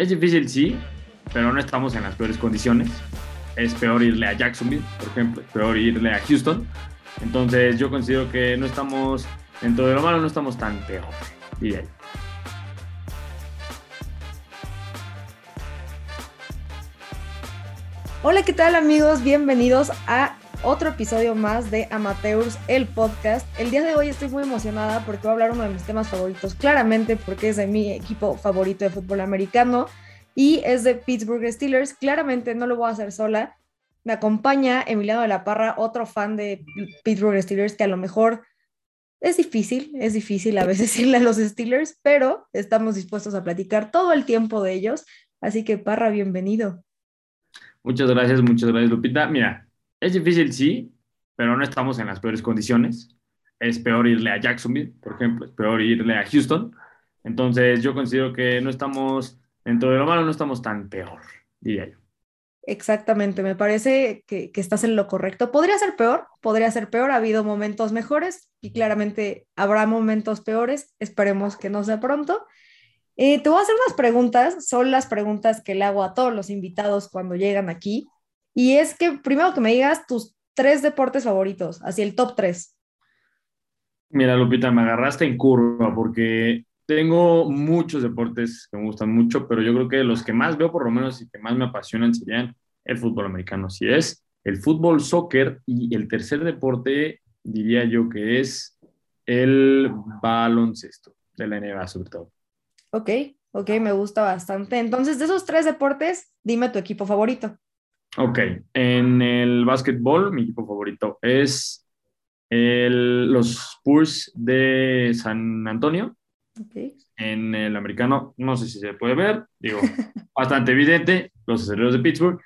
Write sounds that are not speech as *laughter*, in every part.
Es difícil, sí, pero no estamos en las peores condiciones. Es peor irle a Jacksonville, por ejemplo, es peor irle a Houston. Entonces yo considero que no estamos, dentro de lo malo, no estamos tan peor. Hola, ¿qué tal amigos? Bienvenidos a otro episodio más de Amateurs, el podcast. El día de hoy estoy muy emocionada porque voy a hablar uno de mis temas favoritos, claramente porque es de mi equipo favorito de fútbol americano y es de Pittsburgh Steelers. Claramente no lo voy a hacer sola. Me acompaña Emiliano de la Parra, otro fan de Pittsburgh Steelers que a lo mejor es difícil, es difícil a veces *laughs* irle a los Steelers, pero estamos dispuestos a platicar todo el tiempo de ellos. Así que Parra, bienvenido. Muchas gracias, muchas gracias, Lupita. Mira, es difícil, sí, pero no estamos en las peores condiciones. Es peor irle a Jacksonville, por ejemplo, es peor irle a Houston. Entonces, yo considero que no estamos, dentro de lo malo, no estamos tan peor, diría yo. Exactamente, me parece que, estás en lo correcto. Podría ser peor, podría ser peor. Ha habido momentos mejores y claramente habrá momentos peores. Esperemos que no sea pronto. Eh, te voy a hacer unas preguntas, son las preguntas que le hago a todos los invitados cuando llegan aquí. Y es que primero que me digas tus tres deportes favoritos, así el top tres. Mira, Lupita, me agarraste en curva porque tengo muchos deportes que me gustan mucho, pero yo creo que los que más veo, por lo menos, y que más me apasionan serían el fútbol americano. Si es el fútbol, soccer y el tercer deporte, diría yo que es el baloncesto de la NBA, sobre todo. Ok, ok, me gusta bastante. Entonces, de esos tres deportes, dime tu equipo favorito. Ok, en el básquetbol, mi equipo favorito es el, los Spurs de San Antonio. Okay. En el americano, no sé si se puede ver, digo, *laughs* bastante evidente, los aceleros de Pittsburgh.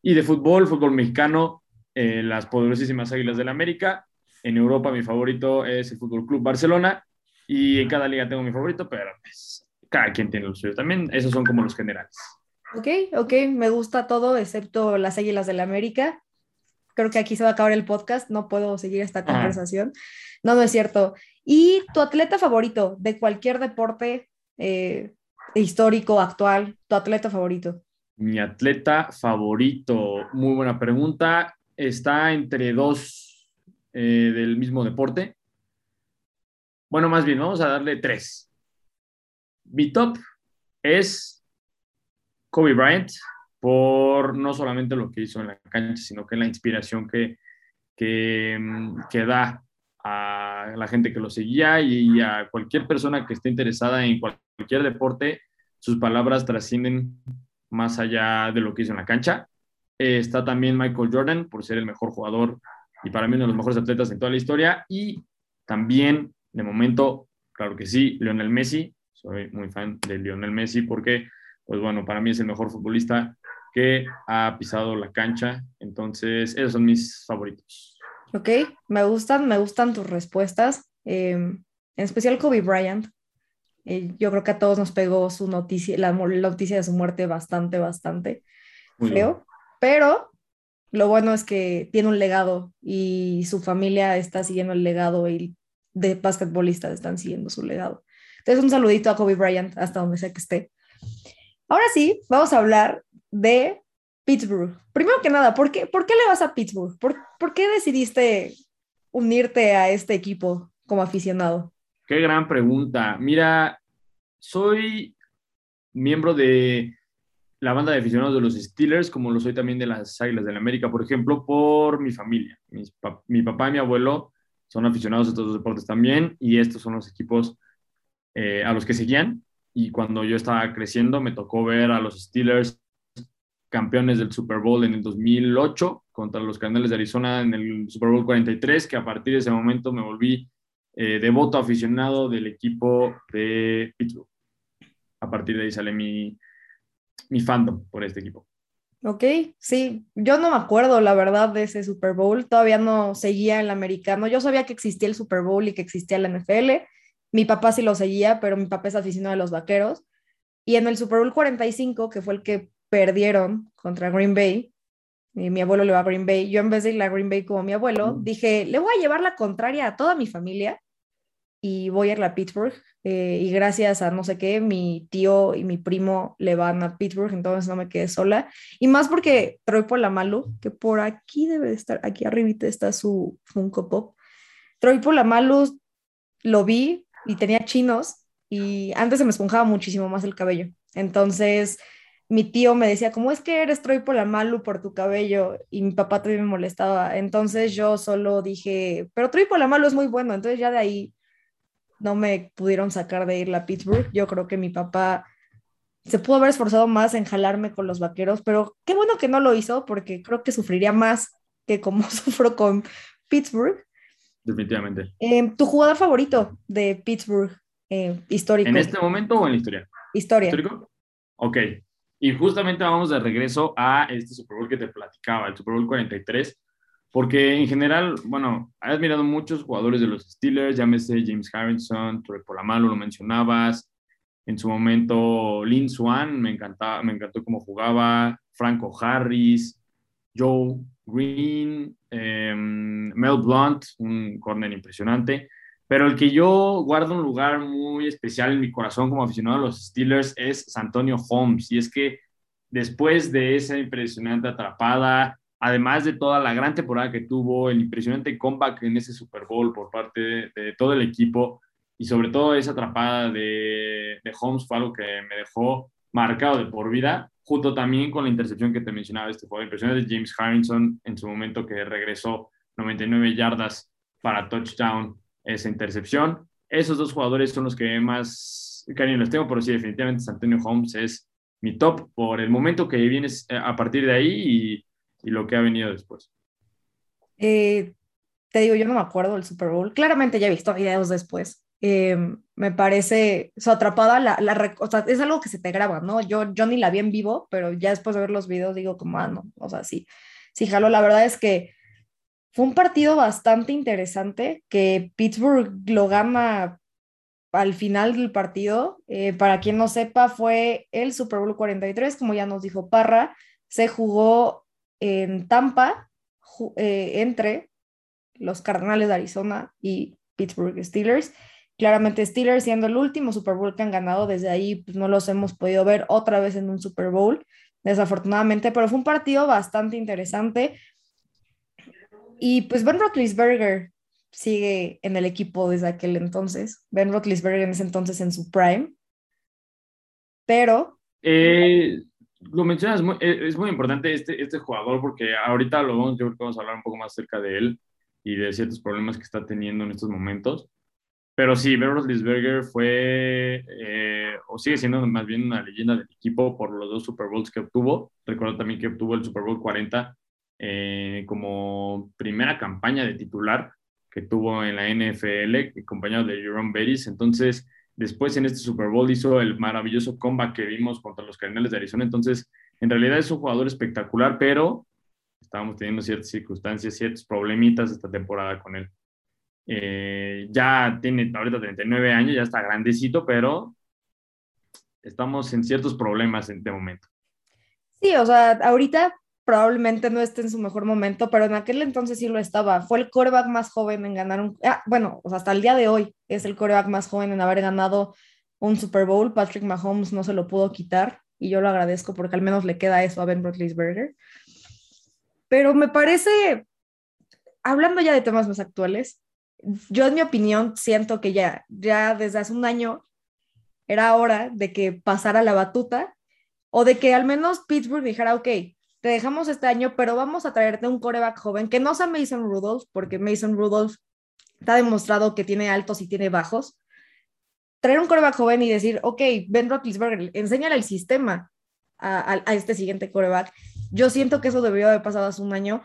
Y de fútbol, fútbol mexicano, eh, las poderosísimas Águilas del la América. En Europa, mi favorito es el Fútbol Club Barcelona. Y en cada liga tengo mi favorito, pero pues, cada quien tiene los suyos también. Esos son como los generales. Ok, ok, me gusta todo excepto las Águilas del la América. Creo que aquí se va a acabar el podcast, no puedo seguir esta conversación. No, no es cierto. ¿Y tu atleta favorito de cualquier deporte eh, histórico, actual, tu atleta favorito? Mi atleta favorito, muy buena pregunta. Está entre dos eh, del mismo deporte. Bueno, más bien, vamos a darle tres. Mi top es Kobe Bryant por no solamente lo que hizo en la cancha, sino que la inspiración que, que, mm, que da a la gente que lo seguía y a cualquier persona que esté interesada en cualquier deporte, sus palabras trascienden más allá de lo que hizo en la cancha. Eh, está también Michael Jordan por ser el mejor jugador y para mí uno de los mejores atletas en toda la historia. Y también, de momento, claro que sí, Lionel Messi soy muy fan de Lionel Messi porque, pues bueno, para mí es el mejor futbolista que ha pisado la cancha. Entonces, esos son mis favoritos. Ok, me gustan, me gustan tus respuestas. Eh, en especial Kobe Bryant. Eh, yo creo que a todos nos pegó su noticia, la, la noticia de su muerte bastante, bastante. Bien. Pero lo bueno es que tiene un legado y su familia está siguiendo el legado y de basquetbolistas están siguiendo su legado. Entonces, un saludito a Kobe Bryant, hasta donde sea que esté. Ahora sí, vamos a hablar de Pittsburgh. Primero que nada, ¿por qué, por qué le vas a Pittsburgh? ¿Por, ¿Por qué decidiste unirte a este equipo como aficionado? Qué gran pregunta. Mira, soy miembro de la banda de aficionados de los Steelers, como lo soy también de las Águilas del la América, por ejemplo, por mi familia. mi papá y mi abuelo son aficionados a estos deportes también, y estos son los equipos eh, a los que seguían. Y cuando yo estaba creciendo, me tocó ver a los Steelers campeones del Super Bowl en el 2008 contra los Cardenales de Arizona en el Super Bowl 43, que a partir de ese momento me volví eh, devoto aficionado del equipo de Pittsburgh. A partir de ahí sale mi, mi fandom por este equipo. Ok, sí, yo no me acuerdo la verdad de ese Super Bowl, todavía no seguía el americano, yo sabía que existía el Super Bowl y que existía la NFL, mi papá sí lo seguía, pero mi papá es aficionado a los vaqueros. Y en el Super Bowl 45, que fue el que perdieron contra Green Bay, y mi abuelo le va a Green Bay, yo en vez de ir a Green Bay como mi abuelo, dije, le voy a llevar la contraria a toda mi familia y voy a ir a Pittsburgh. Eh, y gracias a no sé qué, mi tío y mi primo le van a Pittsburgh, entonces no me quedé sola. Y más porque Troy Polamalu, que por aquí debe de estar, aquí arribita está su Funko Pop. Troy Polamalu lo vi y tenía chinos y antes se me esponjaba muchísimo más el cabello. Entonces mi tío me decía, ¿cómo es que eres Troy Polamalu por tu cabello? Y mi papá también me molestaba. Entonces yo solo dije, pero Troy Polamalu es muy bueno. Entonces ya de ahí no me pudieron sacar de ir a Pittsburgh. Yo creo que mi papá se pudo haber esforzado más en jalarme con los vaqueros, pero qué bueno que no lo hizo porque creo que sufriría más que como *laughs* sufro con Pittsburgh. Definitivamente. Em, ¿Tu jugador favorito de Pittsburgh eh, histórico? ¿En este momento o en la historia? Historia. ¿Histórico? Ok. Y justamente vamos de regreso a este Super Bowl que te platicaba, el Super Bowl 43 porque en general, bueno, has admirado muchos jugadores de los Steelers, llámese James Harrison, Torre Polamalo, lo mencionabas, en su momento Lin Swan, me, encantaba, me encantó cómo jugaba, Franco Harris, Joe Green, em, Mel Blunt, un corner impresionante, pero el que yo guardo un lugar muy especial en mi corazón como aficionado a los Steelers es Santonio Holmes, y es que después de esa impresionante atrapada, además de toda la gran temporada que tuvo, el impresionante comeback en ese Super Bowl por parte de, todo el equipo y sobre todo esa atrapada de, de, Holmes fue algo que me dejó marcado de por vida, junto también con la intercepción que te mencionaba este juego, impresionante de James Harrison en su momento que regresó 99 yardas para touchdown esa intercepción. Esos dos jugadores son los que más cariño les tengo, pero sí, definitivamente Antonio Holmes es mi top por el momento que vienes eh, a partir de ahí y lo que ha venido después? Eh, te digo, yo no me acuerdo del Super Bowl. Claramente ya he visto videos después. Eh, me parece, atrapada, la, la, o sea, es algo que se te graba, ¿no? Yo, yo ni la vi en vivo, pero ya después de ver los videos digo como, ah, no, o sea, sí, sí, jalo. La verdad es que fue un partido bastante interesante que Pittsburgh lo gana al final del partido. Eh, para quien no sepa, fue el Super Bowl 43, como ya nos dijo Parra, se jugó en Tampa eh, entre los Cardenales de Arizona y Pittsburgh Steelers. Claramente Steelers siendo el último Super Bowl que han ganado, desde ahí pues, no los hemos podido ver otra vez en un Super Bowl, desafortunadamente, pero fue un partido bastante interesante. Y pues Ben Roethlisberger sigue en el equipo desde aquel entonces. Ben Roethlisberger en ese entonces en su prime. Pero... Eh, lo mencionas, eh, es muy importante este, este jugador porque ahorita lo vamos, yo creo que vamos a hablar un poco más cerca de él y de ciertos problemas que está teniendo en estos momentos. Pero sí, Ben Roethlisberger fue, eh, o sigue siendo más bien una leyenda del equipo por los dos Super Bowls que obtuvo. Recuerdo también que obtuvo el Super Bowl 40 eh, como primera campaña de titular que tuvo en la NFL, acompañado de Jerome Bettis. Entonces, Después en este Super Bowl hizo el maravilloso comeback que vimos contra los Cardenales de Arizona. Entonces, en realidad es un jugador espectacular, pero estábamos teniendo ciertas circunstancias, ciertos problemitas esta temporada con él. Eh, ya tiene ahorita 39 años, ya está grandecito, pero estamos en ciertos problemas en este momento. Sí, o sea, ahorita probablemente no esté en su mejor momento, pero en aquel entonces sí lo estaba. Fue el coreback más joven en ganar un... Ah, bueno, hasta el día de hoy es el coreback más joven en haber ganado un Super Bowl. Patrick Mahomes no se lo pudo quitar y yo lo agradezco porque al menos le queda eso a Ben Roethlisberger. Pero me parece, hablando ya de temas más actuales, yo en mi opinión siento que ya, ya desde hace un año era hora de que pasara la batuta o de que al menos Pittsburgh dijera, ok, te dejamos este año, pero vamos a traerte un coreback joven que no sea Mason Rudolph, porque Mason Rudolph está demostrado que tiene altos y tiene bajos. Traer un coreback joven y decir, ok, Ben Roethlisberger, enséñale el sistema a, este siguiente coreback. Yo siento que eso debió haber pasado hace un año,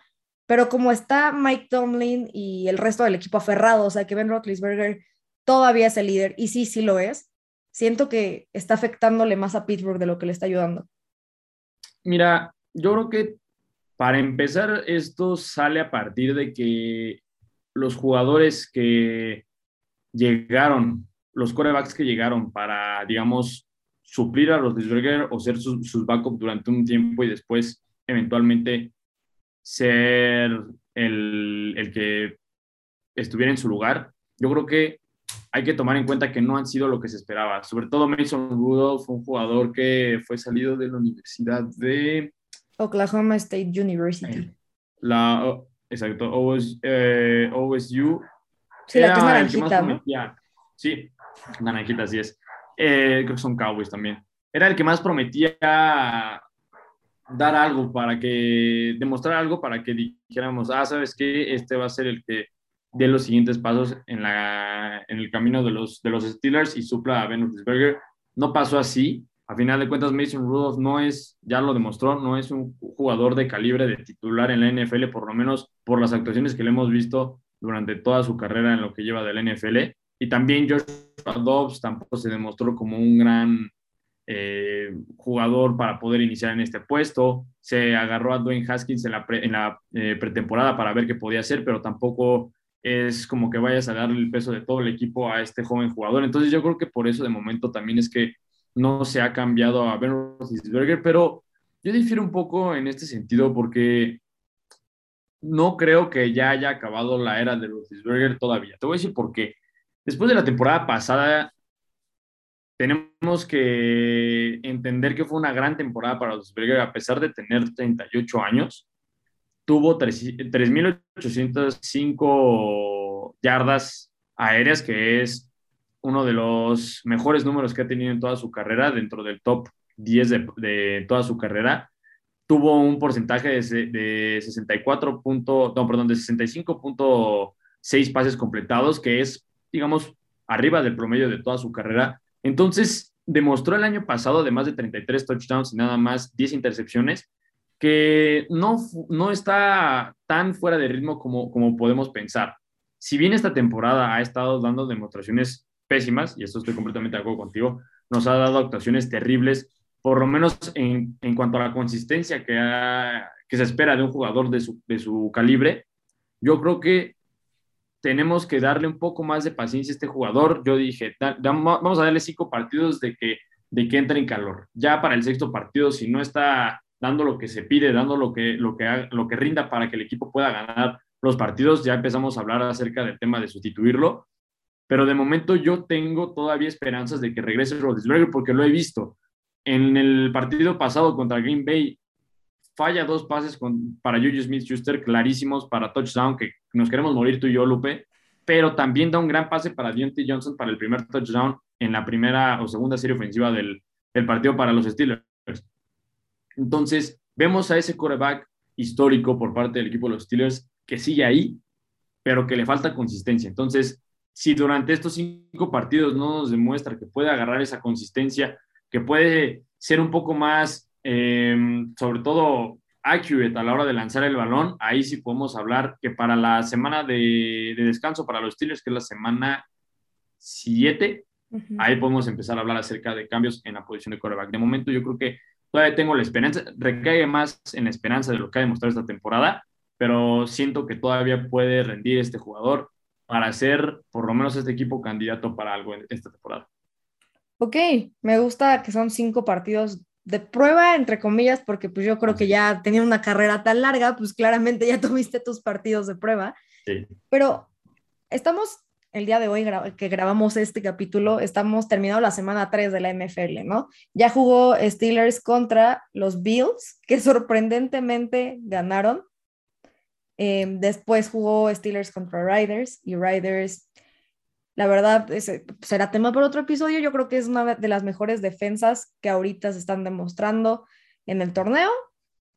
pero como está Mike Tomlin y el resto del equipo aferrado, o sea, que Ben Roethlisberger todavía es el líder, y sí, sí lo es, siento que está afectándole más a Pittsburgh de lo que le está ayudando. Mira, yo creo que para empezar, esto sale a partir de que los jugadores que llegaron, los corebacks que llegaron para, digamos, suplir a los Lisberger o ser sus, sus backup durante un tiempo y después eventualmente ser el, el, que estuviera en su lugar. Yo creo que hay que tomar en cuenta que no han sido lo que se esperaba. Sobre todo Mason Rudolph, un jugador que fue salido de la Universidad de Oklahoma State University. La, exacto, OSU. Eh, sí, la que es naranjita, ¿no? Sí, naranjita, así es. Eh, creo que son Cowboys también. Era el que más prometía dar algo para que, demostrar algo para que dijéramos, ah, ¿sabes qué? Este va a ser el que dé los siguientes pasos en, la, en el camino de los, de los Steelers y supla a Ben Roethlisberger. No pasó así. A final de cuentas, Mason Rudolph no es, ya lo demostró, no es un jugador de calibre de titular en la NFL, por lo menos por las actuaciones que le hemos visto durante toda su carrera en lo que lleva de la NFL. Y también Josh Dobbs tampoco se demostró como un gran eh, jugador para poder iniciar en este puesto. Se agarró a Dwayne Haskins en la, eh, pretemporada para ver qué podía hacer, pero tampoco es como que vayas a darle el peso de todo el equipo a este joven jugador. Entonces yo creo que por eso de momento también es que no se ha cambiado a Ben Roethlisberger, pero yo difiero un poco en este sentido porque no creo que ya haya acabado la era de Roethlisberger todavía. Te voy a decir por qué. Después de la temporada pasada, tenemos que entender que fue una gran temporada para Roethlisberger a pesar de tener 38 años tuvo 3.805 yardas aéreas, que es uno de los mejores números que ha tenido en toda su carrera, dentro del top 10 de, toda su carrera. Tuvo un porcentaje de, 64. no, perdón, de 65.6 pases completados, que es, digamos, arriba del promedio de toda su carrera. Entonces, demostró el año pasado, además de 33 touchdowns y nada más 10 intercepciones, que no, no está tan fuera de ritmo como, como podemos pensar. Si bien esta temporada ha estado dando demostraciones pésimas, y esto estoy completamente de acuerdo contigo, nos ha dado actuaciones terribles, por lo menos en, en cuanto a la consistencia que, que se espera de un jugador de su, de su calibre, yo creo que tenemos que darle un poco más de paciencia a este jugador. Yo dije, vamos a darle cinco partidos de que, de que entre en calor. Ya para el sexto partido, si no está dando lo que se pide, dando lo que, lo que, lo que rinda para que el equipo pueda ganar los partidos. Ya empezamos a hablar acerca del tema de sustituirlo, pero de momento yo tengo todavía esperanzas de que regrese Rodríguez porque lo he visto. En el partido pasado contra Green Bay, falla dos pases con, para Juju Smith-Schuster clarísimos para touchdown, que nos queremos morir tú y yo, Lupe, pero también da un gran pase para Deontay Johnson para el primer touchdown en la primera o segunda serie ofensiva del, del partido para los Steelers. Entonces, vemos a ese coreback histórico por parte del equipo de los Steelers que sigue ahí, pero que le falta consistencia. Entonces, si durante estos cinco partidos no nos demuestra que puede agarrar esa consistencia, que puede ser un poco más, eh, sobre todo, accurate a la hora de lanzar el balón, ahí sí podemos hablar que para la semana de, descanso para los Steelers, que es la semana 7, ahí podemos empezar a hablar acerca de cambios en la posición de coreback. De momento, yo creo que todavía tengo la esperanza, recae más en la esperanza de lo que ha demostrado esta temporada, pero siento que todavía puede rendir este jugador para ser por lo menos este equipo candidato para algo en esta temporada. Ok, me gusta que son cinco partidos de prueba, entre comillas, porque pues yo creo que ya tenía una carrera tan larga, pues claramente ya *laughs* tuviste tus partidos de prueba. Sí. Pero estamos el día de hoy que grabamos este capítulo, estamos terminando la semana 3 de la NFL, ¿no? Ya jugó Steelers contra los Bills, que *laughs* sorprendentemente ganaron. Em, después jugó Steelers contra Riders y Riders, la verdad, será tema para otro episodio. Yo creo que es una de las mejores defensas que ahorita se están demostrando en el torneo.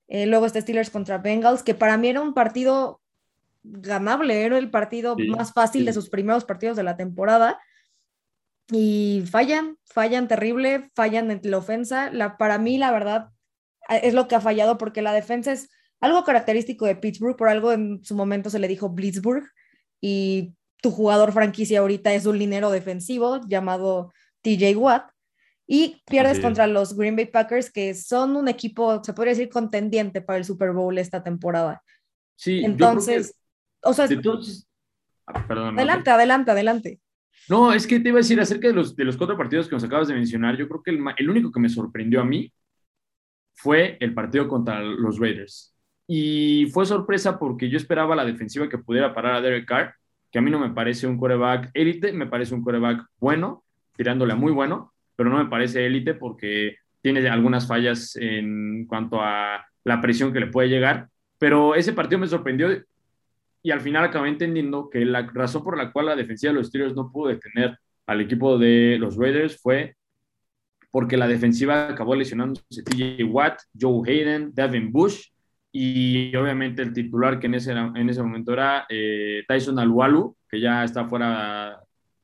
Eh, luego está Steelers contra Bengals, que para mí era un partido ganable, era el partido más fácil de sus primeros partidos de la temporada. Y fallan, fallan terrible, fallan en la ofensa. La, para mí, la verdad, es lo que ha fallado porque la defensa es algo característico de Pittsburgh, por algo en su momento se le dijo Blitzburg y tu jugador franquicia ahorita es un linero defensivo llamado TJ Watt y pierdes contra los Green Bay Packers que son un equipo, se podría decir, contendiente para el Super Bowl esta temporada. Sí, entonces o sea, ah, adelante, adelante, adelante. No, es que te iba a decir acerca de los, de los cuatro partidos que nos acabas de mencionar. Yo creo que el, el único que me sorprendió a mí fue el partido contra los Raiders. Y fue sorpresa porque yo esperaba la defensiva que pudiera parar a Derek Carr, que a mí no me parece un coreback élite, me parece un coreback bueno, tirándole a muy bueno, pero no me parece élite porque tiene algunas fallas en cuanto a la presión que le puede llegar. Pero ese partido me sorprendió y al final acabé entendiendo que la razón por la cual la defensiva de los Steelers no pudo detener al equipo de los Raiders fue porque la defensiva acabó lesionándose TJ Watt, Joe Hayden, Devin Bush y obviamente el titular que en ese, en ese momento era eh, Tyson Alualu, que ya está fuera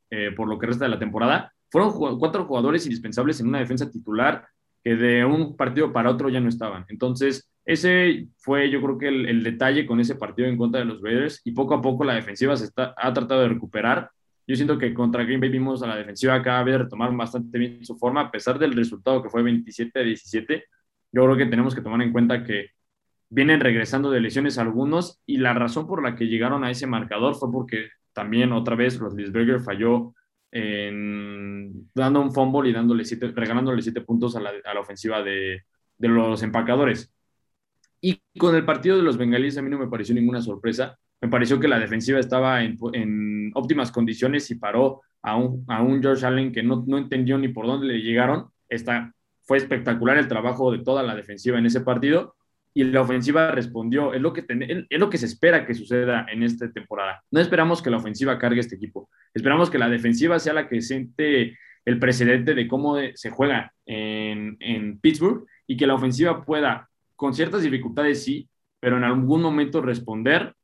eh, por lo que resta de la temporada. Fueron cuatro jugadores indispensables en una defensa titular que de un partido para otro ya no estaban. Entonces, ese fue yo creo que el, detalle con ese partido en contra de los Raiders y poco a poco la defensiva se está, ha tratado de recuperar. Yo siento que contra Green Bay vimos a la defensiva cada vez retomar bastante bien su forma, a pesar del resultado que fue 27 a 17. Yo creo que tenemos que tomar en cuenta que vienen regresando de lesiones algunos y la razón por la que llegaron a ese marcador fue porque también otra vez Rodlisberger falló en, dando un fumble y dándole siete, regalándole siete puntos a la, a la ofensiva de, de, los empacadores. Y con el partido de los bengalíes a mí no me pareció ninguna sorpresa. Me pareció que la defensiva estaba en, en óptimas condiciones y paró a un, a un George Allen que no, no entendió ni por dónde le llegaron. Está, fue espectacular el trabajo de toda la defensiva en ese partido y la ofensiva respondió. Es lo, que es lo que se espera que suceda en esta temporada. No esperamos que la ofensiva cargue este equipo. Esperamos que la defensiva sea la que siente el precedente de cómo se juega en, en Pittsburgh y que la ofensiva pueda, con ciertas dificultades sí, pero en algún momento responder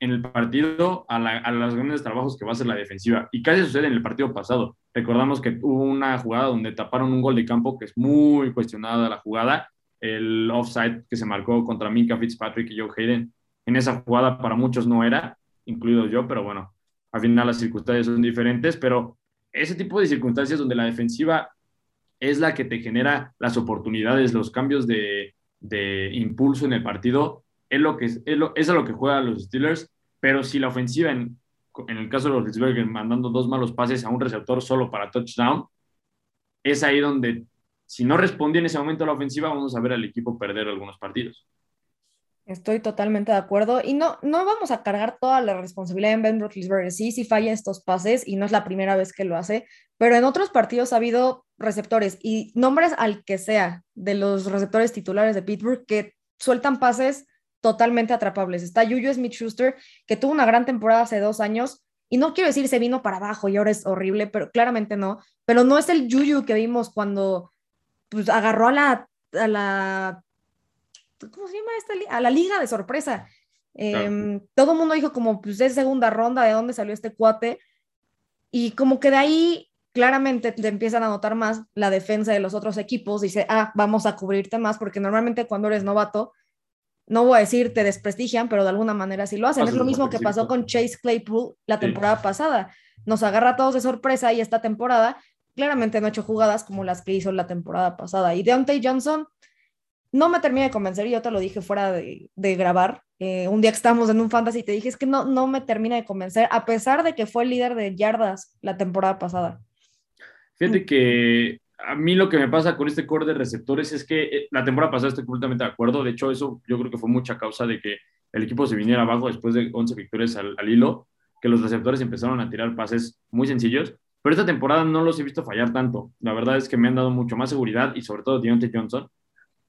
en el partido a, a, los grandes trabajos que va a hacer la defensiva. Y casi sucede en el partido pasado. Recordamos que hubo una jugada donde taparon un gol de campo que es muy cuestionada la jugada el offside que se marcó contra Minka Fitzpatrick y Joe Hayden. En esa jugada para muchos no era, incluido yo, pero bueno, al final las circunstancias son diferentes, pero ese tipo de circunstancias donde la defensiva es la que te genera las oportunidades, los cambios de, de impulso en el partido, es, lo que, es, es a lo que juegan los Steelers, pero si la ofensiva, en, en el caso de los Pittsburgh, mandando dos malos pases a un receptor solo para touchdown, es ahí donde si no respondía en ese momento a la ofensiva, vamos a ver al equipo perder algunos partidos. Estoy totalmente de acuerdo. Y no, no vamos a cargar toda la responsabilidad en Ben Roethlisberger. Sí, sí falla estos pases y no es la primera vez que lo hace, pero en otros partidos ha habido receptores y nombres al que sea de los receptores titulares de Pittsburgh que sueltan pases totalmente atrapables. Está Juju Smith-Schuster, que tuvo una gran temporada hace dos años, y no quiero decir se vino para abajo y ahora es horrible, pero claramente no. Pero no es el Juju que vimos cuando pues agarró a la, a la, ¿cómo se llama esta? A la liga de sorpresa. Em, todo el mundo dijo como, pues es segunda ronda, ¿de dónde salió este cuate? Y como que de ahí claramente te empiezan a notar más la defensa de los otros equipos, dice, ah, vamos a cubrirte más, porque normalmente cuando eres novato, no voy a decir te desprestigian, pero de alguna manera sí lo hacen. es lo mismo que pasó con Chase Claypool la temporada pasada. Nos agarra a todos de sorpresa y esta temporada claramente no ha hecho jugadas como las que hizo la temporada pasada. Y Deontay Johnson no me termina de convencer, y yo te lo dije fuera de, grabar. Eh, un día que estábamos en un fantasy te dije, es que no, no me termina de convencer, a pesar de que fue el líder de yardas la temporada pasada. Fíjate que a mí lo que me pasa con este core de receptores es que eh, la temporada pasada estoy completamente de acuerdo. De hecho, eso yo creo que fue mucha causa de que el equipo se viniera abajo después de 11 victorias al, al hilo, que los receptores empezaron a tirar pases muy sencillos pero esta temporada no los he visto fallar tanto. La verdad es que me han dado mucho más seguridad y sobre todo Deontay Johnson.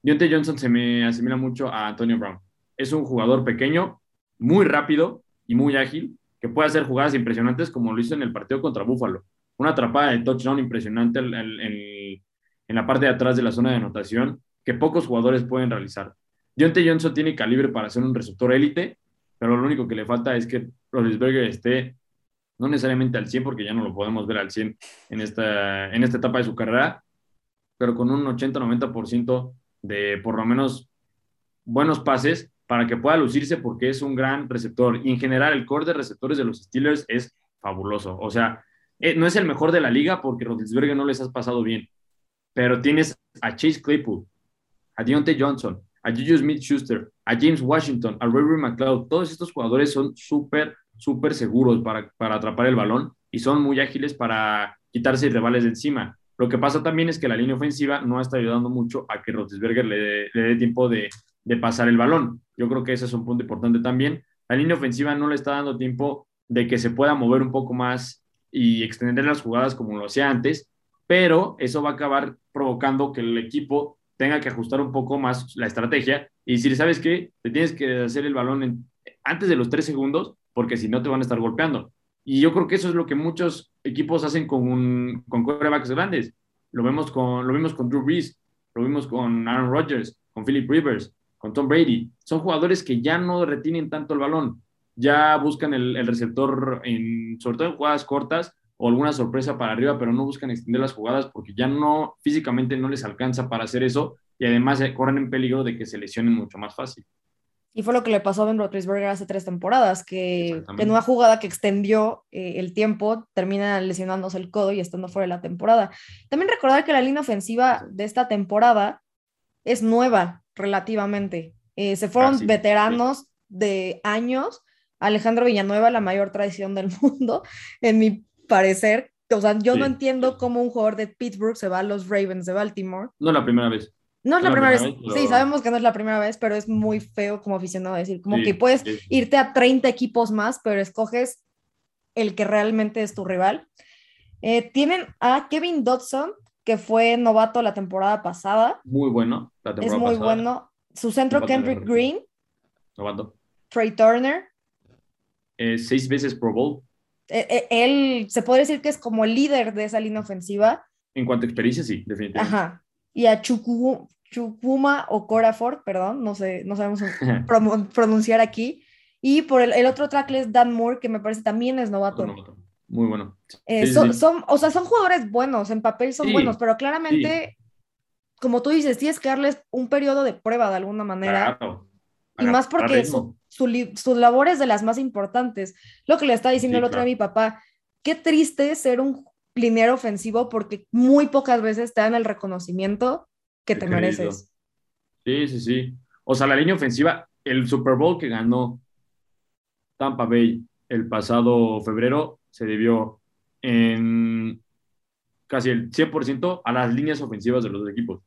Deontay Johnson se me asimila mucho a Antonio Brown. Es un jugador pequeño, muy rápido y muy ágil, que puede hacer jugadas impresionantes como lo hizo en el partido contra Buffalo. Una atrapada de touchdown impresionante en, la parte de atrás de la zona de anotación que pocos jugadores pueden realizar. Deontay Johnson tiene calibre para ser un receptor élite, pero lo único que le falta es que Rodríguez esté no necesariamente al 100 porque ya no lo podemos ver al 100 en esta, en esta etapa de su carrera, pero con un 80-90% de por lo menos buenos pases para que pueda lucirse porque es un gran receptor. Y en general el core de receptores de los Steelers es fabuloso. O sea, eh, no es el mejor de la liga porque Rodríguez no les has pasado bien, pero tienes a Chase Claypool, a Deontay Johnson, a Juju Smith-Schuster, a James Washington, a Ray McLeod. Todos estos jugadores son súper súper seguros para, para atrapar el balón y son muy ágiles para quitarse rivales de encima. Lo que pasa también es que la línea ofensiva no está ayudando mucho a que Rotisberger le, le dé tiempo de, de, pasar el balón. Yo creo que ese es un punto importante también. La línea ofensiva no le está dando tiempo de que se pueda mover un poco más y extender las jugadas como lo hacía antes, pero eso va a acabar provocando que el equipo tenga que ajustar un poco más la estrategia y decir, ¿sabes qué? Te tienes que hacer el balón antes de los tres segundos porque si no te van a estar golpeando. Y yo creo que eso es lo que muchos equipos hacen con, con quarterbacks grandes. Lo vemos con, lo vimos con Drew Brees, lo vimos con Aaron Rodgers, con Philip Rivers, con Tom Brady. Son jugadores que ya no retienen tanto el balón, ya buscan el, receptor, en, sobre todo en jugadas cortas o alguna sorpresa para arriba, pero no buscan extender las jugadas porque ya no, físicamente no les alcanza para hacer eso y además corren en peligro de que se lesionen mucho más fácil. Y fue lo que le pasó a Ben Roethlisberger hace tres temporadas, que en una jugada que extendió eh, el tiempo termina lesionándose el codo y estando fuera de la temporada. También recordar que la línea ofensiva de esta temporada es nueva relativamente. Eh, se fueron veteranos de años. Alejandro Villanueva, la mayor tradición del *laughs* mundo, en mi parecer. O sea, yo no entiendo cómo un jugador de Pittsburgh se va a los Ravens de Baltimore. No es la primera vez. No es la, primera, vez. Sí, sabemos que no es la primera vez, pero es muy feo como aficionado decir, como que puedes irte a 30 equipos más, pero escoges el que realmente es tu rival. Eh, tienen a Kevin Dodson, que fue novato la temporada pasada. Muy bueno. es muy bueno. Su centro, Kendrick Green. Novato. Trey Turner. Eh, seis veces Pro Bowl. Eh, él se puede decir que es como el líder de esa línea ofensiva. En cuanto a experiencia, sí, definitivamente. Ajá y a Chukuma o Corafor, perdón, no sé, no sabemos *laughs* pronunciar aquí. Y por el, otro track es Dan Moore, que me parece también es novato. Muy bueno. Eh, son, o sea, son jugadores buenos, en papel son buenos, pero claramente, como tú dices, tienes que darles un periodo de prueba de alguna manera. Y más porque su, su, labor es de las más importantes. Lo que le está diciendo el otro a mi papá, qué triste ser un liniero ofensivo porque muy pocas veces te dan el reconocimiento que te mereces. Sí, sí, sí. O sea, la línea ofensiva, el Super Bowl que ganó Tampa Bay el pasado febrero se debió en casi el 100% a las líneas ofensivas de los dos equipos.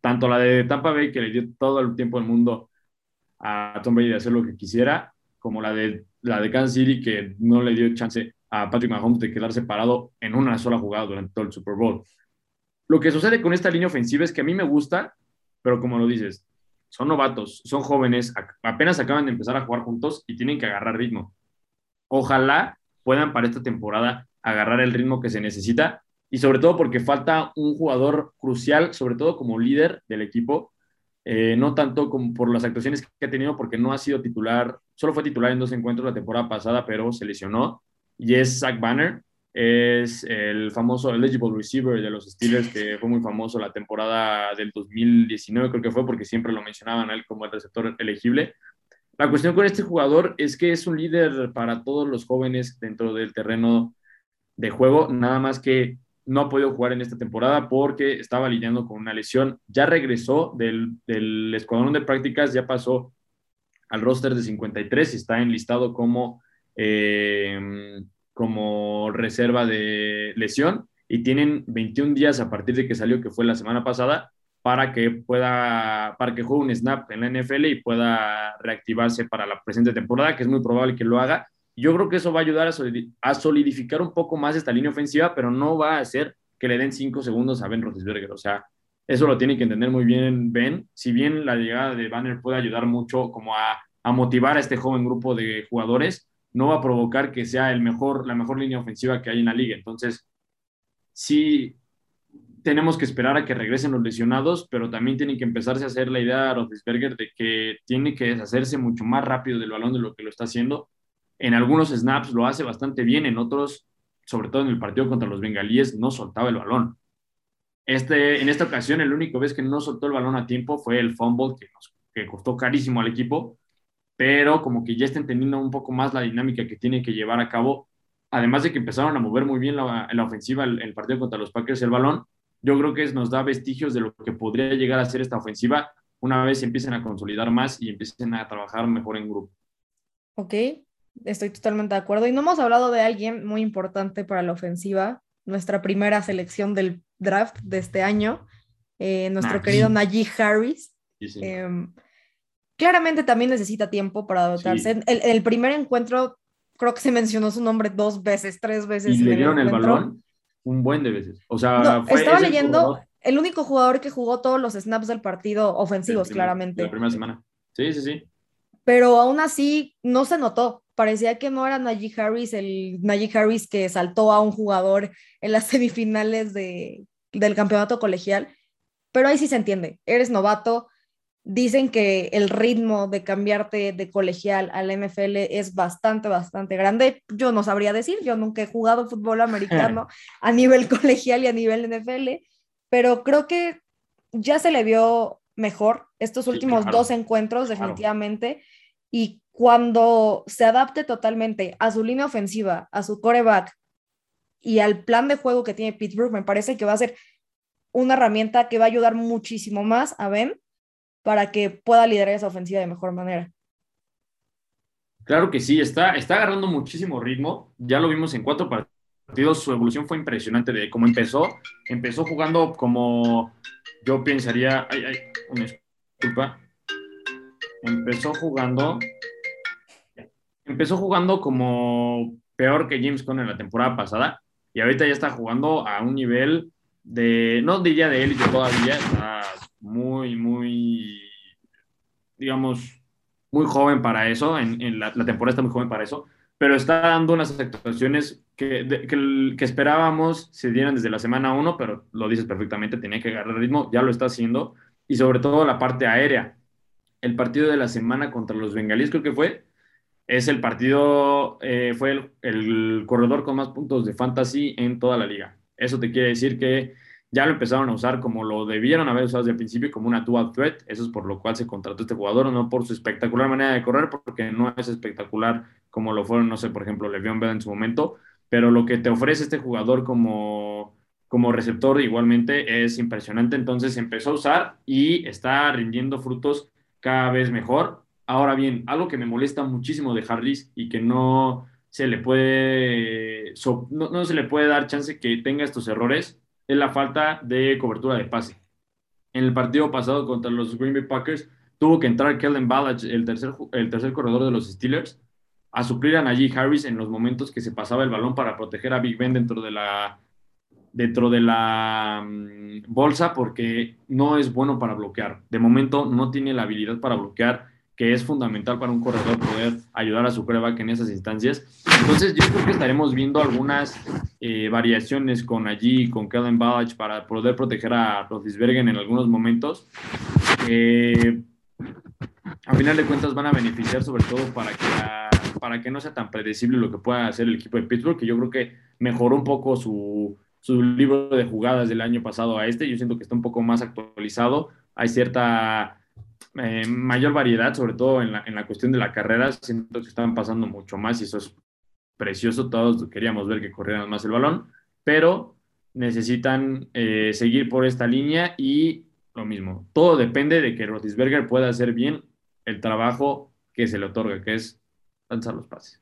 Tanto la de Tampa Bay, que le dio todo el tiempo del mundo a Tom Brady de hacer lo que quisiera, como la de, la de Kansas City, que no le dio chance a Patrick Mahomes de quedar separado en una sola jugada durante todo el Super Bowl. Lo que sucede con esta línea ofensiva es que a mí me gusta, pero como lo dices, son novatos, son jóvenes, apenas acaban de empezar a jugar juntos y tienen que agarrar ritmo. Ojalá puedan para esta temporada agarrar el ritmo que se necesita y sobre todo porque falta un jugador crucial, sobre todo como líder del equipo, eh, no tanto como por las actuaciones que ha tenido, porque no ha sido titular, solo fue titular en dos encuentros la temporada pasada, pero se lesionó y es Zach Banner. Es el famoso eligible receiver de los Steelers que fue muy famoso la temporada del 2019, creo que fue porque siempre lo mencionaban a él como el receptor elegible. La cuestión con este jugador es que es un líder para todos los jóvenes dentro del terreno de juego, nada más que no ha podido jugar en esta temporada porque estaba lidiando con una lesión. Ya regresó del, del escuadrón de prácticas, ya pasó al roster de 53 y está enlistado como eh, como reserva de lesión y tienen 21 días a partir de que salió, que fue la semana pasada, para que pueda, para que juegue un snap en la NFL y pueda reactivarse para la presente temporada, que es muy probable que lo haga. Yo creo que eso va a ayudar a solidificar un poco más esta línea ofensiva, pero no va a hacer que le den cinco segundos a Ben Roethlisberger. O sea, eso lo tiene que entender muy bien Ben. Si bien la llegada de Banner puede ayudar mucho como a, a motivar a este joven grupo de jugadores, no va a provocar que sea el mejor, la mejor línea ofensiva que hay en la liga. Entonces, sí tenemos que esperar a que regresen los lesionados, pero también tienen que empezarse a hacer la idea a Roethlisberger de que tiene que deshacerse mucho más rápido del balón de lo que lo está haciendo. En algunos snaps lo hace bastante bien, en otros, sobre todo en el partido contra los bengalíes, no soltaba el balón. Este, en esta ocasión, el único vez que no soltó el balón a tiempo fue el fumble que, nos, que costó carísimo al equipo, pero como que ya está entendiendo un poco más la dinámica que tiene que llevar a cabo, además de que empezaron a mover muy bien la, la ofensiva el, el, partido contra los Packers el balón, yo creo que nos da vestigios de lo que podría llegar a ser esta ofensiva una vez empiecen a consolidar más y empiecen a trabajar mejor en grupo. Ok, estoy totalmente de acuerdo. Y no hemos hablado de alguien muy importante para la ofensiva, nuestra primera selección del draft de este año, eh, nuestro querido Najee Harris. Sí, sí. Eh, claramente también necesita tiempo para adaptarse. El, el, primer encuentro creo que se mencionó su nombre dos veces, tres veces. Y le dieron el, balón un buen de veces. O sea, estaba leyendo el único jugador que jugó todos los snaps del partido ofensivos, claramente. La primera semana. Sí, sí, sí. Pero aún así no se notó. Parecía que no era Najee Harris, el Najee Harris que saltó a un jugador en las *laughs* semifinales de, del campeonato colegial. Pero ahí sí se entiende. Eres novato, Dicen que el ritmo de cambiarte de colegial al NFL es bastante, bastante grande. Yo no sabría decir, yo nunca he jugado fútbol americano *laughs* a nivel colegial y a nivel NFL, pero creo que ya se le vio mejor estos últimos dos encuentros definitivamente y cuando se adapte totalmente a su línea ofensiva, a su coreback y al plan de juego que tiene Pittsburgh, me parece que va a ser una herramienta que va a ayudar muchísimo más a Ben para que pueda liderar esa ofensiva de mejor manera. Claro que sí, está, está agarrando muchísimo ritmo. Ya lo vimos en cuatro partidos. Su evolución fue impresionante de cómo empezó. Empezó jugando como yo pensaría. Ay, ay, una disculpa. Empezó jugando. Empezó jugando como peor que James Conner la temporada pasada. Y ahorita ya está jugando a un nivel de. No diría de élite todavía. Está muy, muy, digamos, muy joven para eso, en, la, temporada está muy joven para eso, pero está dando unas actuaciones que, que, esperábamos se dieran desde la semana 1, pero lo dices perfectamente, tenía que agarrar ritmo, ya lo está haciendo, y sobre todo la parte aérea. El partido de la semana contra los bengalíes creo que fue, es el partido, eh, fue el, el corredor con más puntos de fantasy en toda la liga. Eso te quiere decir que ya lo empezaron a usar como lo debieron haber usado desde el principio, como una dual threat. Eso es por lo cual se contrató este jugador, no por su espectacular manera de correr, porque no es espectacular como lo fueron, no sé, por ejemplo, Le'Veon Bell en su momento, pero lo que te ofrece este jugador como, como receptor igualmente es impresionante. Entonces empezó a usar y está rindiendo frutos cada vez mejor. Ahora bien, algo que me molesta muchísimo de Harris y que no se le puede, no, no se le puede dar chance que tenga estos errores es la falta de cobertura de pase. En el partido pasado contra los Green Bay Packers, tuvo que entrar Kellen Ballage, el tercer, el tercer corredor de los Steelers, a suplir a Najee Harris en los momentos que se pasaba el balón para proteger a Big Ben dentro de la, dentro de la mm, bolsa porque no es bueno para bloquear. De momento no tiene la habilidad para bloquear que es fundamental para un corredor poder ayudar a su coreback en esas instancias. Entonces, yo creo que estaremos viendo algunas eh, variaciones con allí, con Kellen Ballage, para poder proteger a Roethlisberger en algunos momentos. Eh, a final de cuentas, van a beneficiar sobre todo para que, para que no sea tan predecible lo que pueda hacer el equipo de Pittsburgh, que yo creo que mejoró un poco su, su libro de jugadas del año pasado a este. Yo siento que está un poco más actualizado. Hay cierta eh, mayor variedad, sobre todo en la, en la, cuestión de la carrera. Siento que están pasando mucho más y eso es precioso. Todos queríamos ver que corrieran más el balón, pero necesitan eh, seguir por esta línea y lo mismo. Todo depende de que Rotisberger pueda hacer bien el trabajo que se le otorga, que es lanzar los pases.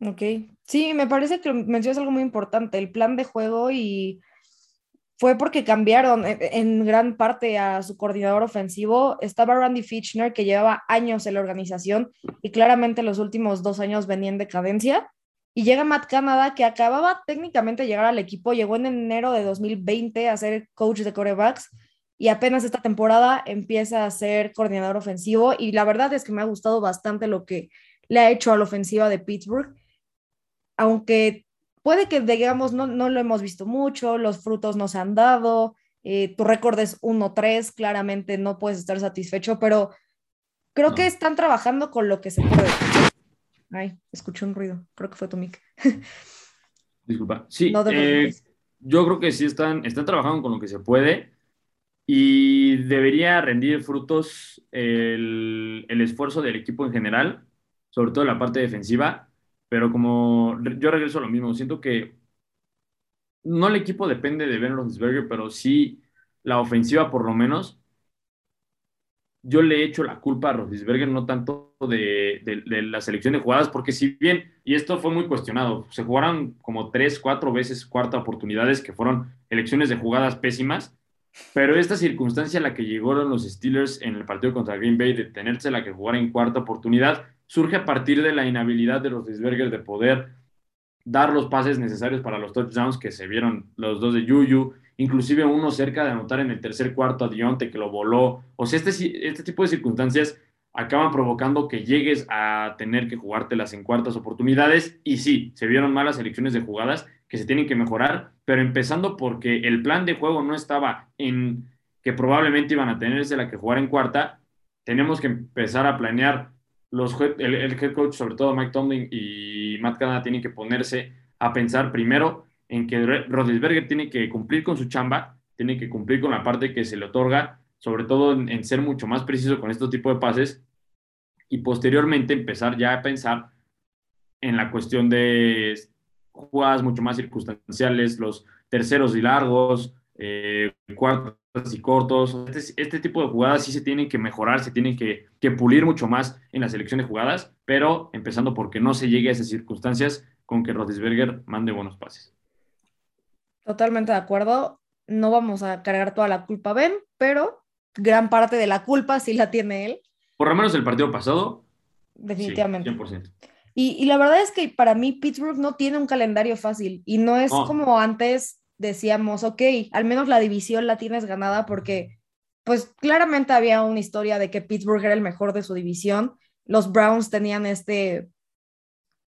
Ok, sí, me parece que mencionas algo muy importante, el plan de juego y fue porque cambiaron e, e, en gran parte a su coordinador ofensivo. Estaba Randy Fitchner, que llevaba años en la organización y claramente los últimos dos años venía en decadencia. Y llega Matt Canada, que acababa técnicamente de llegar al equipo, llegó en enero de 2020 a ser coach de corebacks y apenas esta temporada empieza a ser coordinador ofensivo. Y la verdad es que me ha gustado bastante lo que le ha hecho a la ofensiva de Pittsburgh. Aunque puede que, digamos, no, no lo hemos visto mucho, los frutos no se han dado, eh, tu récord es 1-3, claramente no puedes estar satisfecho, pero creo que están trabajando con lo que se puede. Ay, escuché un ruido, creo que fue tu mic. *laughs* Disculpa, sí, eh, yo creo que sí están, están trabajando con lo que se puede y debería rendir frutos el, el esfuerzo del equipo en general, sobre todo la parte defensiva, pero como yo regreso a lo mismo, siento que no el equipo depende de Ben Roethlisberger, pero sí la ofensiva por lo menos. Yo le he hecho la culpa a Roethlisberger, no tanto de, la selección de jugadas, porque si bien, y esto fue muy cuestionado, se jugaron como tres, cuatro veces cuarta oportunidades que fueron elecciones de jugadas pésimas, pero esta circunstancia a la que llegaron los Steelers en el partido contra Green Bay de tenerse la que jugar en cuarta oportunidad, surge a partir de la inhabilidad de los Roethlisberger de poder dar los pases necesarios para los touchdowns que se vieron los dos de Yuyu, inclusive uno cerca de anotar en el tercer cuarto a Dionte que lo voló. O sea, este, este tipo de circunstancias acaban provocando que llegues a tener que jugártelas en cuartas oportunidades. Y sí, se vieron malas elecciones de jugadas que se tienen que mejorar, pero empezando porque el plan de juego no estaba en que probablemente iban a tenerse la que jugar en cuarta, tenemos que empezar a planear los, el, el head coach, sobre todo Mike Tomlin y Matt Canada, tienen que ponerse a pensar primero en que Rodlisberger tiene que cumplir con su chamba, tiene que cumplir con la parte que se le otorga, sobre todo en, ser mucho más preciso con este tipo de pases y posteriormente empezar ya a pensar en la cuestión de jugadas mucho más circunstanciales, los terceros y largos, eh, cuartos y cortos. Este, este, tipo de jugadas sí se tienen que mejorar, se tienen que, que, pulir mucho más en la selección de jugadas, pero empezando porque no se llegue a esas circunstancias con que Rodisberger mande buenos pases. Totalmente de acuerdo. No vamos a cargar toda la culpa a Ben, pero gran parte de la culpa sí la tiene él. Por lo menos el partido pasado. Definitivamente. 100%. Y, y, la verdad es que para mí Pittsburgh no tiene un calendario fácil y no es como antes decíamos, ok, al menos la división la tienes ganada porque pues claramente había una historia de que Pittsburgh era el mejor de su división. Los Browns tenían este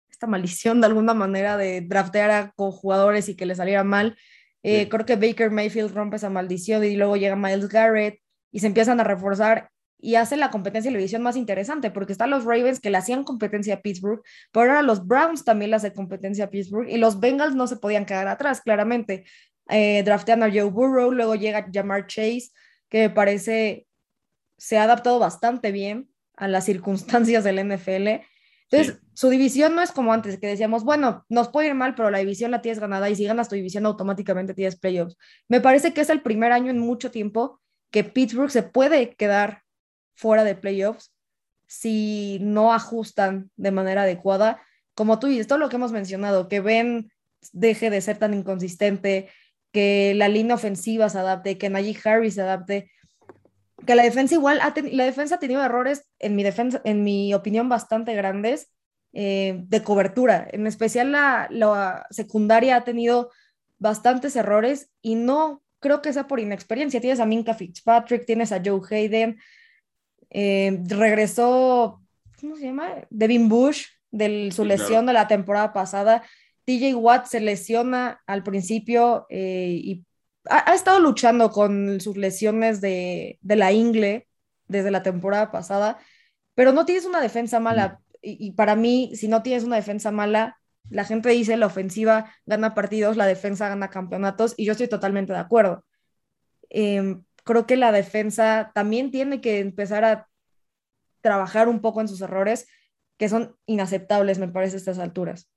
esta maldición de alguna manera de draftear a jugadores y que le saliera mal. Eh, creo que Baker Mayfield rompe esa maldición y luego llega Miles Garrett y se empiezan a reforzar y hacen la competencia de la división más interesante, porque están los Ravens que le hacían competencia a Pittsburgh, pero ahora los Browns también le hacen competencia a Pittsburgh y los Bengals no se podían quedar atrás, claramente. Eh, draftean a Joe Burrow, luego llega Jamar Chase, que me parece se ha adaptado bastante bien a las circunstancias del NFL. Entonces, su división no es como antes, que decíamos, bueno, nos puede ir mal, pero la división la tienes ganada y si ganas tu división automáticamente tienes playoffs. Me parece que es el primer año en mucho tiempo que Pittsburgh se puede quedar fuera de playoffs si no ajustan de manera adecuada. Como tú dices, todo lo que hemos mencionado, que Ben deje de ser tan inconsistente, que la línea ofensiva se adapte, que Najee Harris se adapte, que la defensa igual, ha la defensa ha tenido errores, en mi, defensa, en mi opinión, bastante grandes eh, de cobertura. En especial la, la secundaria ha tenido bastantes errores y no creo que sea por inexperiencia. Tienes a Minka Fitzpatrick, tienes a Joe Hayden, eh, regresó, ¿cómo se llama? Devin Bush, de su lesión de la temporada pasada. TJ Watt se lesiona al principio eh, y ha, estado luchando con sus lesiones de, de, la ingle desde la temporada pasada, pero no tienes una defensa mala. Y para mí, si no tienes una defensa mala, la gente dice la ofensiva gana partidos, la defensa gana campeonatos y yo estoy totalmente de acuerdo. Em, creo que la defensa también tiene que empezar a trabajar un poco en sus errores, que son inaceptables, me parece, a estas alturas.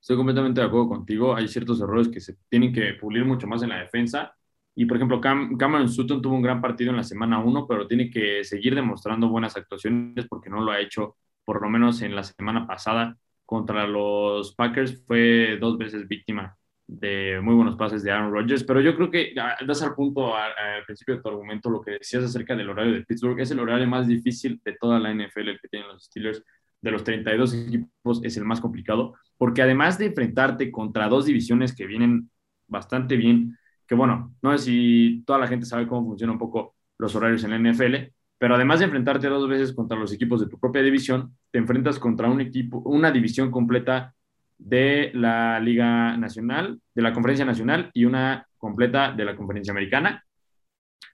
Estoy completamente de acuerdo contigo. Hay ciertos errores que se tienen que pulir mucho más en la defensa. Y, por ejemplo, Cameron Sutton tuvo un gran partido en la semana 1, pero tiene que seguir demostrando buenas actuaciones porque no lo ha hecho, por lo menos en la semana pasada contra los Packers fue dos veces víctima de muy buenos pases de Aaron Rodgers, pero yo creo que das al punto al principio de tu argumento lo que decías acerca del horario de Pittsburgh, es el horario más difícil de toda la NFL el que tienen los Steelers, de los 32 equipos es el más complicado, porque además de enfrentarte contra dos divisiones que vienen bastante bien, que bueno, no sé si toda la gente sabe cómo funcionan un poco los horarios en la NFL, pero además de enfrentarte dos veces contra los equipos de tu propia división, te enfrentas contra un equipo, una división completa de la Liga Nacional, de la Conferencia Nacional y una completa de la Conferencia Americana.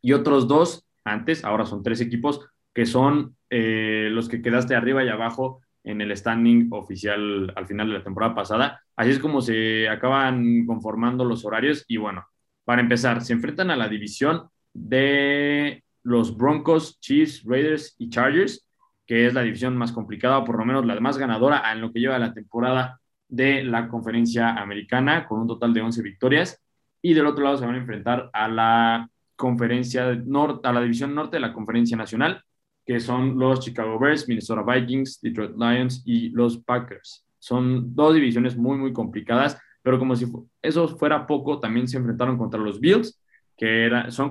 Y otros dos antes, ahora son tres equipos, que son eh, los que quedaste arriba y abajo en el standing oficial al final de la temporada pasada. Así es como se acaban conformando los horarios. Y bueno, para empezar, se enfrentan a la división de los Broncos, Chiefs, Raiders y Chargers, que es la división más complicada, o por lo menos la más ganadora en lo que lleva la temporada de la conferencia americana, con un total de 11 victorias. Y del otro lado se van a enfrentar a la conferencia norte, a la división norte de la conferencia nacional, que son los Chicago Bears, Minnesota Vikings, Detroit Lions y los Packers. Son dos divisiones muy, muy complicadas, pero como si eso fuera poco, también se enfrentaron contra los Bills, que era, son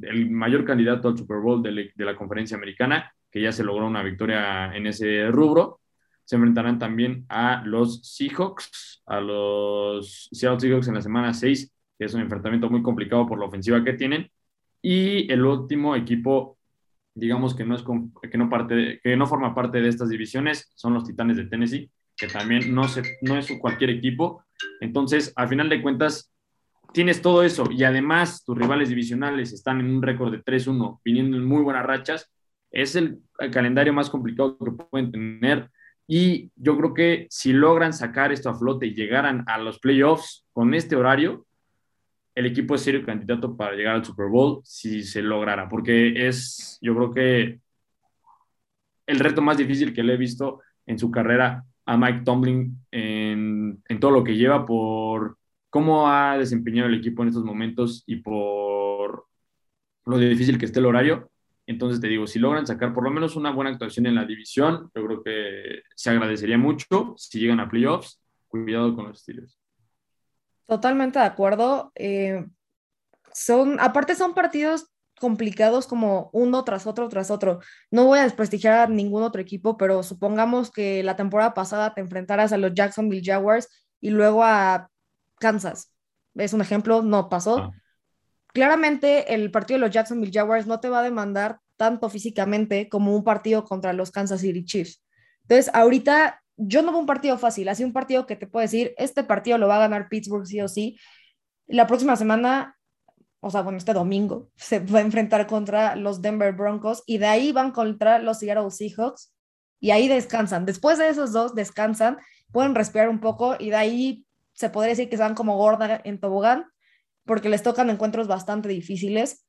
el mayor candidato al Super Bowl de, la conferencia americana, que ya se logró una victoria en ese rubro. Se enfrentarán también a los Seahawks, a los Seattle Seahawks en la semana 6, que es un enfrentamiento muy complicado por la ofensiva que tienen. Y el último equipo, digamos que no, es, que no, parte que no forma parte de estas divisiones, son los Titanes de Tennessee, que también no, se, no es cualquier equipo. Entonces, al final de cuentas, tienes todo eso y además tus rivales divisionales están en un récord de 3-1, viniendo en muy buenas rachas, es el, calendario más complicado que pueden tener. Y yo creo que si logran sacar esto a flote y llegaran a los playoffs con este horario, el equipo es serio candidato para llegar al Super Bowl si se lograra, porque es, yo creo que el reto más difícil que le he visto en su carrera a Mike Tomlin en, en todo lo que lleva por cómo ha desempeñado el equipo en estos momentos y por lo difícil que esté el horario. Entonces te digo, si logran sacar por lo menos una buena actuación en la división, yo creo que se agradecería mucho si llegan a playoffs. Cuidado con los Steelers. Totalmente de acuerdo. Eh, son, aparte son partidos complicados como uno tras otro tras otro. No voy a desprestigiar a ningún otro equipo, pero supongamos que la temporada pasada te enfrentaras a los Jacksonville Jaguars y luego a Kansas. Es un ejemplo, no pasó. Ah. Claramente el partido de los Jacksonville Jaguars no te va a demandar tanto físicamente como un partido contra los Kansas City Chiefs. Entonces, ahorita yo no veo un partido fácil, así un partido que te puedo decir, este partido lo va a ganar Pittsburgh sí o sí. La próxima semana, o sea, bueno, este domingo, *laughs* se va a enfrentar contra los Denver Broncos y de ahí van contra los Seattle Seahawks y ahí descansan. Después de esos dos, descansan, pueden respirar un poco y de ahí se podría decir que van como gorda en tobogán, porque les tocan encuentros bastante difíciles.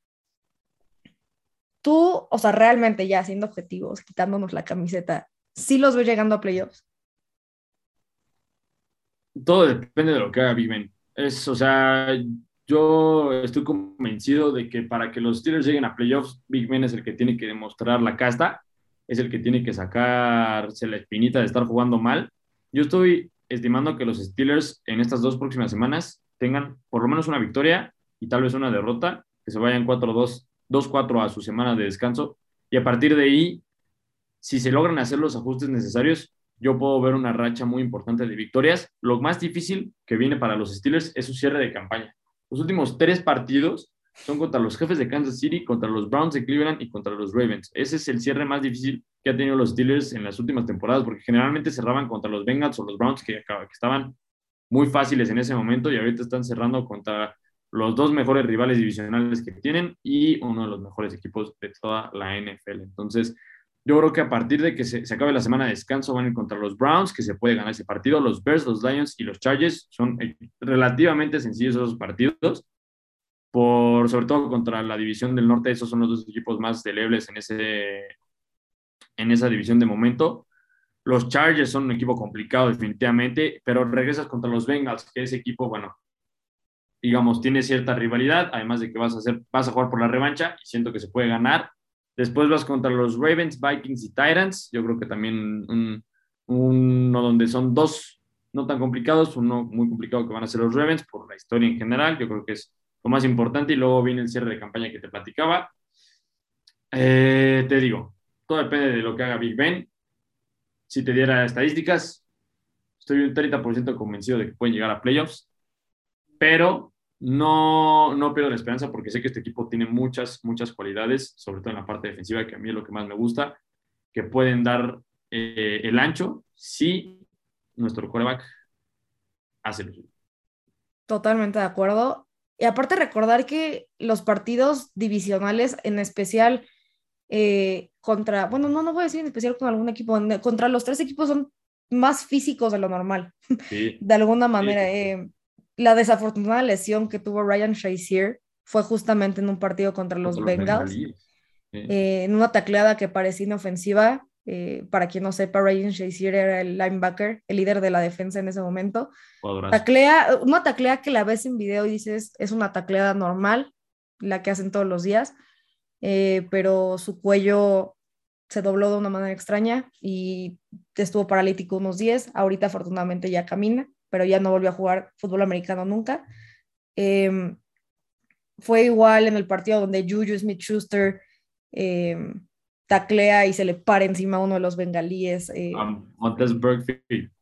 Tú, o sea, realmente ya siendo objetivos, quitándonos la camiseta, ¿sí los ves llegando a playoffs? Todo depende de lo que haga Big Ben. Es, o sea, yo estoy convencido de que para que los Steelers lleguen a playoffs, Big Ben es el que tiene que demostrar la casta, es el que tiene que sacarse la espinita de estar jugando mal. Yo estoy estimando que los Steelers en estas dos próximas semanas tengan por lo menos una victoria y tal vez una derrota, que se vayan 4-2, 2-4 a su semana de descanso. Y a partir de ahí, si se logran hacer los ajustes necesarios, yo puedo ver una racha muy importante de victorias. Lo más difícil que viene para los Steelers es su cierre de campaña. Los últimos tres partidos son contra los jefes de Kansas City, contra los Browns de Cleveland y contra los Ravens. Ese es el cierre más difícil que han tenido los Steelers en las últimas temporadas, porque generalmente cerraban contra los Bengals o los Browns, que, que estaban muy fáciles en ese momento y ahorita están cerrando contra los dos mejores rivales divisionales que tienen y uno de los mejores equipos de toda la NFL. Entonces, yo creo que a partir de que se, acabe la semana de descanso van a ir contra los Browns, que se puede ganar ese partido. Los Bears, los Lions y los Chargers son eh, relativamente sencillos esos partidos por sobre todo contra la división del norte, esos son los dos equipos más celebles en, ese, en esa división de momento. Los Chargers son un equipo complicado definitivamente, pero regresas contra los Bengals, que ese equipo, bueno, digamos, tiene cierta rivalidad, además de que vas a, hacer, vas a jugar por la revancha y siento que se puede ganar. Después vas contra los Ravens, Vikings y Titans. Yo creo que también un, uno donde son dos no tan complicados, uno muy complicado que van a ser los Ravens por la historia en general. Yo creo que es lo más importante y luego viene el cierre de campaña que te platicaba. Eh, te digo, todo depende de lo que haga Big Ben. Si te diera estadísticas, estoy un 30% convencido de que pueden llegar a playoffs, pero no, no pierdo la esperanza porque sé que este equipo tiene muchas, muchas cualidades, sobre todo en la parte defensiva, que a mí es lo que más me gusta, que pueden dar eh, el ancho si nuestro quarterback hace lo suyo. Totalmente de acuerdo. Y aparte recordar que los partidos divisionales, en especial eh, contra, bueno, no, no voy a decir en especial con algún equipo, contra los tres equipos son más físicos de lo normal, *laughs* de alguna manera. Eh, la desafortunada lesión que tuvo Ryan Shazier fue justamente en un partido contra los Bengals, eh, en una tacleada que parecía inofensiva, eh, para quien no sepa, Ryan Shazier era el linebacker, el líder de la defensa en ese momento. Taclea, una taclea que la ves en video y dices, es una tacleada normal, la que hacen todos los días, eh, pero su cuello se dobló de una manera extraña y estuvo paralítico unos días. Ahorita afortunadamente ya camina, pero ya no volvió a jugar fútbol americano nunca. Em, fue igual en el partido donde Juju Smith Schuster em, taclea y se le para encima a uno de los bengalíes. Eh. Montes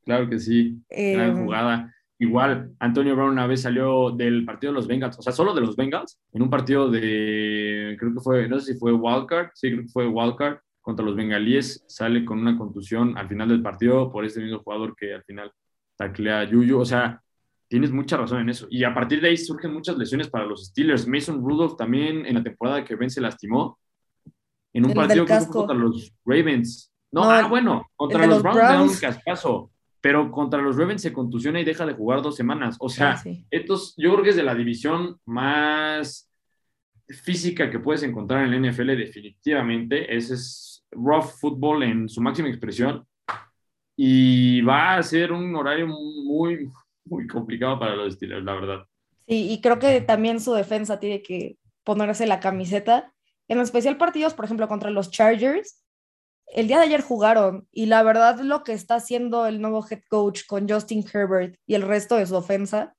claro que sí, gran em, jugada. Igual, Antonio Brown una vez salió del partido de los Bengals, o sea, solo de los Bengals, en un partido de, creo que fue, no sé si fue Wildcard, sí, creo que fue Wildcard, contra los bengalíes, sale con una contusión al final del partido por este mismo jugador que al final taclea a Yuyu, o sea, tienes mucha razón en eso. Y a partir de ahí surgen muchas lesiones para los Steelers. Mason Rudolph también en la temporada que Ben se lastimó, en un partido que contra los Ravens. No, ah, bueno, contra los, Browns, Browns. un cascazo, pero contra los Ravens se contusiona y deja de jugar dos semanas. O sea, ah, estos, yo creo que es de la división más física que puedes encontrar en el NFL, definitivamente. Ese es rough football en su máxima expresión. Y va a ser un horario muy, muy complicado para los Steelers, la verdad. Sí, y creo que también su defensa tiene que ponerse la camiseta en especial partidos, por ejemplo, contra los Chargers, el día de ayer jugaron y la verdad lo que está haciendo el nuevo head coach con Justin Herbert y el resto de su ofensa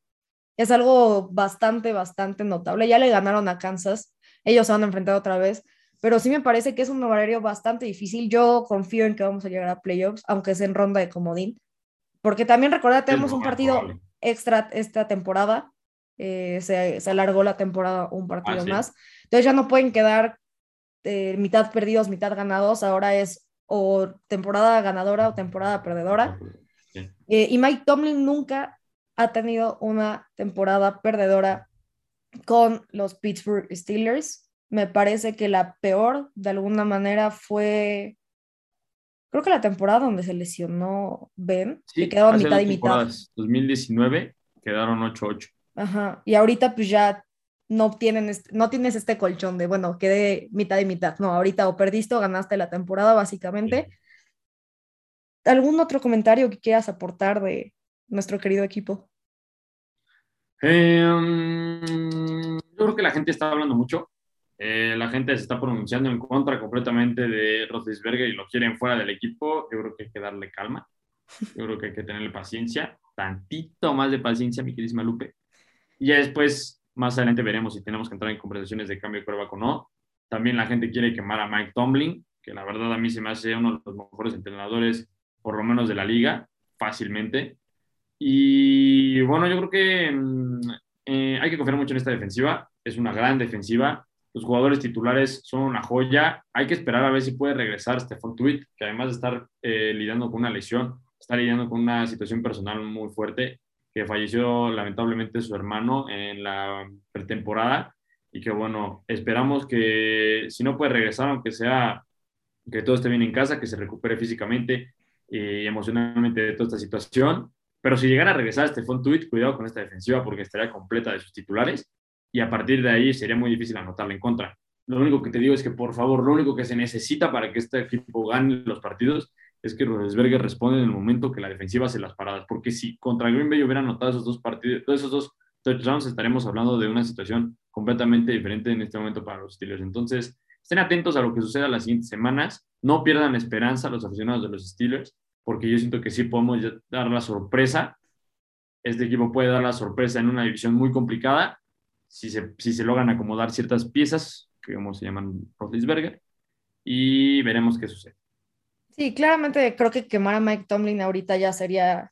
es algo bastante, bastante notable. Ya le ganaron a Kansas, ellos se van a enfrentar otra vez, pero sí me parece que es un horario bastante difícil. Yo confío en que vamos a llegar a playoffs, aunque sea en ronda de comodín, porque también recuerda, tenemos un partido extra esta temporada, eh, se, se, alargó la temporada un partido ah, más, entonces ya no pueden quedar eh, mitad perdidos, mitad ganados, ahora es o temporada ganadora o temporada perdedora. Eh, y Mike Tomlin nunca ha tenido una temporada perdedora con los Pittsburgh Steelers. Me parece que la peor, de alguna manera, fue, creo que la temporada donde se lesionó Ben, que quedó a mitad y mitad. 2019 quedaron 8-8. Ajá, y ahorita pues ya no, tienen no tienes este colchón de, bueno, quedé mitad y mitad. No, ahorita o perdiste o ganaste la temporada, básicamente. ¿Algún otro comentario que quieras aportar de nuestro querido equipo? Em, yo creo que la gente está hablando mucho. Eh, la gente se está pronunciando en contra completamente de Roethlisberger y lo quieren fuera del equipo. Yo creo que hay que darle calma. Yo creo que hay que tenerle paciencia, tantito más de paciencia, mi queridísima Lupe. Y ya después más adelante veremos si tenemos que entrar en conversaciones de cambio de prueba o no. También la gente quiere quemar a Mike Tomlin, que la verdad a mí se me hace uno de los mejores entrenadores, por lo menos de la liga, fácilmente. Y bueno, yo creo que mm, eh, hay que confiar mucho en esta defensiva. Es una gran defensiva. Los jugadores titulares son una joya. Hay que esperar a ver si puede regresar Stefan Tweet, que además de estar eh, lidiando con una lesión, está lidiando con una situación personal muy fuerte que falleció lamentablemente su hermano en la pretemporada y que bueno, esperamos que si no puede regresar, aunque sea que todo esté bien en casa, que se recupere físicamente y emocionalmente de toda esta situación. Pero si llegara a regresar este fue tweet, cuidado con esta defensiva porque estaría completa de sus titulares y a partir de ahí sería muy difícil anotarle en contra. Lo único que te digo es que por favor, lo único que se necesita para que este equipo gane los partidos es que Rodesberger responde en el momento que la defensiva hace las paradas, porque si contra Green Bay hubiera anotado esos dos partidos, esos dos touchdowns, estaremos hablando de una situación completamente diferente en este momento para los Steelers. Entonces, estén atentos a lo que suceda las siguientes semanas, no pierdan esperanza los aficionados de los Steelers, porque yo siento que sí podemos dar la sorpresa. Este equipo puede dar la sorpresa en una división muy complicada si se, si se logran acomodar ciertas piezas, que como se llaman Rodesberger, y veremos qué sucede. Sí, claramente creo que quemar a Mike Tomlin ahorita ya sería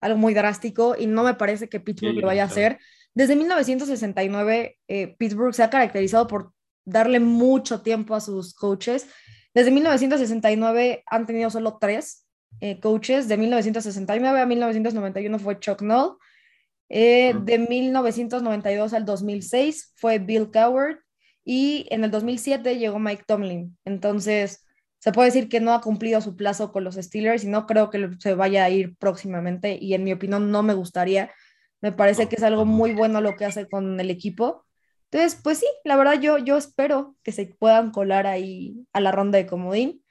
algo muy drástico y no me parece que Pittsburgh lo vaya a hacer. Desde 1969, eh, Pittsburgh se ha caracterizado por darle mucho tiempo a sus coaches. Desde 1969 han tenido solo tres eh, coaches. De 1969 a 1991 fue Chuck Noll. Eh, de 1992 al 2006 fue Bill Coward. Y en el 2007 llegó Mike Tomlin. Entonces, se puede decir que no ha cumplido su plazo con los Steelers y no creo que se vaya a ir próximamente y en mi opinión no me gustaría. Me parece que es algo muy bueno lo que hace con el equipo. Entonces, pues sí, la verdad yo, yo espero que se puedan colar ahí a la ronda de comodín.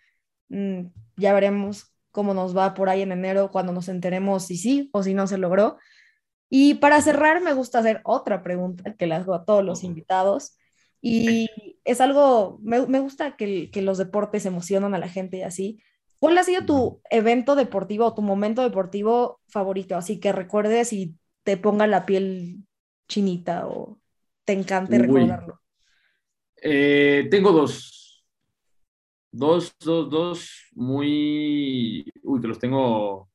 Mm, ya veremos cómo nos va por ahí en enero cuando nos enteremos si sí o si no se logró. Y para cerrar, me gusta hacer otra pregunta que le hago a todos los invitados. Y es algo, me, me gusta que, que, los deportes emocionan a la gente y así. ¿Cuál ha sido tu evento deportivo o tu momento deportivo favorito? Así que recuerdes y te ponga la piel chinita o te encante recordarlo. Eh, tengo dos. dos, dos, dos muy, uy, que los tengo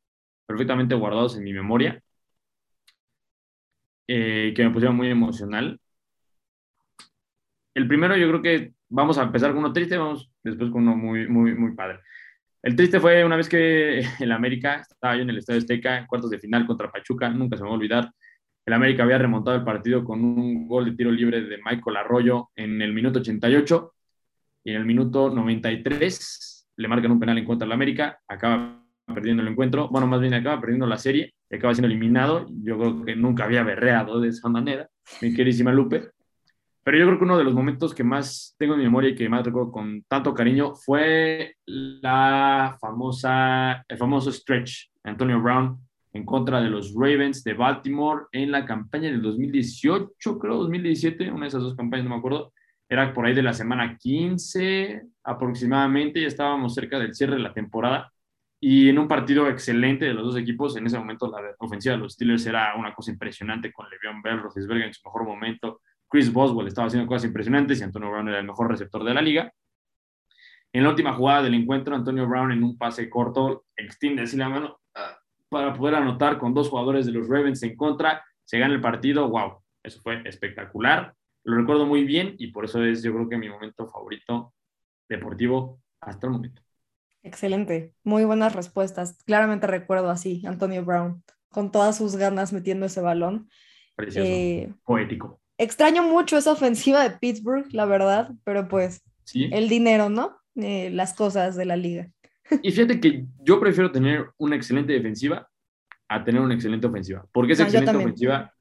perfectamente guardados en mi memoria, eh, que me pusieron muy emocional. El primero yo creo que vamos a empezar con uno triste, vamos después con uno muy, muy, muy padre. El triste fue una vez que *laughs* el América estaba yo en el Estadio Azteca, en cuartos de final contra Pachuca, nunca se me va a olvidar. El América había remontado el partido con un gol de tiro libre de Michael Arroyo en el minuto 88 y en el minuto 93 le marcan un penal en contra del América, acaba perdiendo el encuentro, bueno, más bien acaba perdiendo la serie, acaba siendo eliminado, yo creo que nunca había berreado de esa manera, mi queridísima Lupe, pero yo creo que uno de los momentos que más tengo en mi memoria y que más recuerdo con tanto cariño fue la famosa, el famoso stretch Antonio Brown en contra de los Ravens de Baltimore en la campaña del 2018, creo, 2017, una de esas dos campañas, no me acuerdo, era por ahí de la semana 15 aproximadamente, ya estábamos cerca del cierre de la temporada. Y en un partido excelente de los dos equipos, en ese momento la ofensiva de los Steelers era una cosa impresionante con Le'Veon Bell, Roethlisberger en su mejor momento, Chris Boswell estaba haciendo cosas impresionantes y Antonio Brown era el mejor receptor de la liga. En la última jugada del encuentro, Antonio Brown en un pase corto extiende así la mano ah, para poder anotar con dos jugadores de los Ravens en contra. Se gana el partido. ¡Wow! Eso fue espectacular. Lo recuerdo muy bien y por eso es yo creo que mi momento favorito deportivo hasta el momento. Excelente, muy buenas respuestas. Claramente recuerdo así, Antonio Brown, con todas sus ganas metiendo ese balón. Precioso, eh, poético. Extraño mucho esa ofensiva de Pittsburgh, la verdad, pero pues el dinero, ¿no? Eh, las cosas de la liga. Y fíjate que yo prefiero tener una excelente defensiva a tener una excelente ofensiva, porque esa excelente ofensiva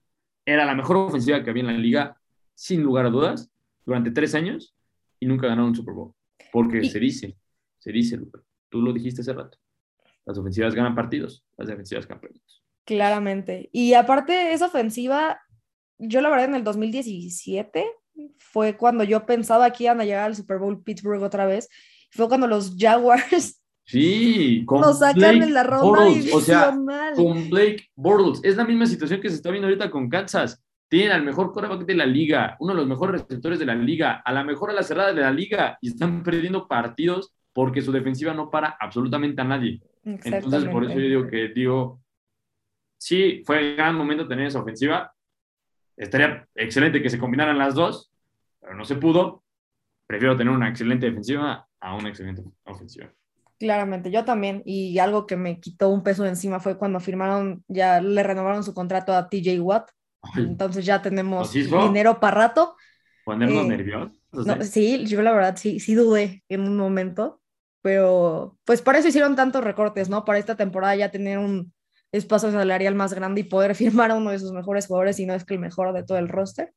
era la mejor ofensiva que había en la liga, sin lugar a dudas, durante tres años y nunca ganaron un Super Bowl. Porque se dice, se dice, tú lo dijiste hace rato, las ofensivas ganan partidos, las defensivas campeones. Claramente. Y aparte, esa ofensiva yo la verdad en el 2017 fue cuando yo pensaba que iban a llegar al Super Bowl Pittsburgh otra vez. Fue cuando los Jaguars *laughs* Sí, con nos sacan en la ronda O sea, con Blake Bortles. Es la misma situación que se está viendo ahorita con Kansas. Tienen al mejor quarterback de la liga, uno de los mejores receptores de la liga, a la mejor a la cerrada de la liga y están perdiendo partidos porque su defensiva no para absolutamente a nadie. Entonces, por eso yo digo que digo, sí, fue el gran momento tener esa ofensiva, Estaría excelente que se combinaran las dos, pero no se pudo. Prefiero tener una excelente defensiva a una excelente ofensiva. Claramente, yo también. Y algo que me quitó un peso de encima fue cuando firmaron, ya le renovaron su contrato a TJ Watt. Entonces ya tenemos dinero para rato. Ponernos eh, nerviosos. sí, yo la verdad sí, sí dudé en un momento, pero pues para eso hicieron tantos recortes, ¿no? Para esta temporada ya tener un, espacio salarial más grande y poder *laughs* firmar a uno de sus mejores jugadores, y no es que el mejor de todo el roster.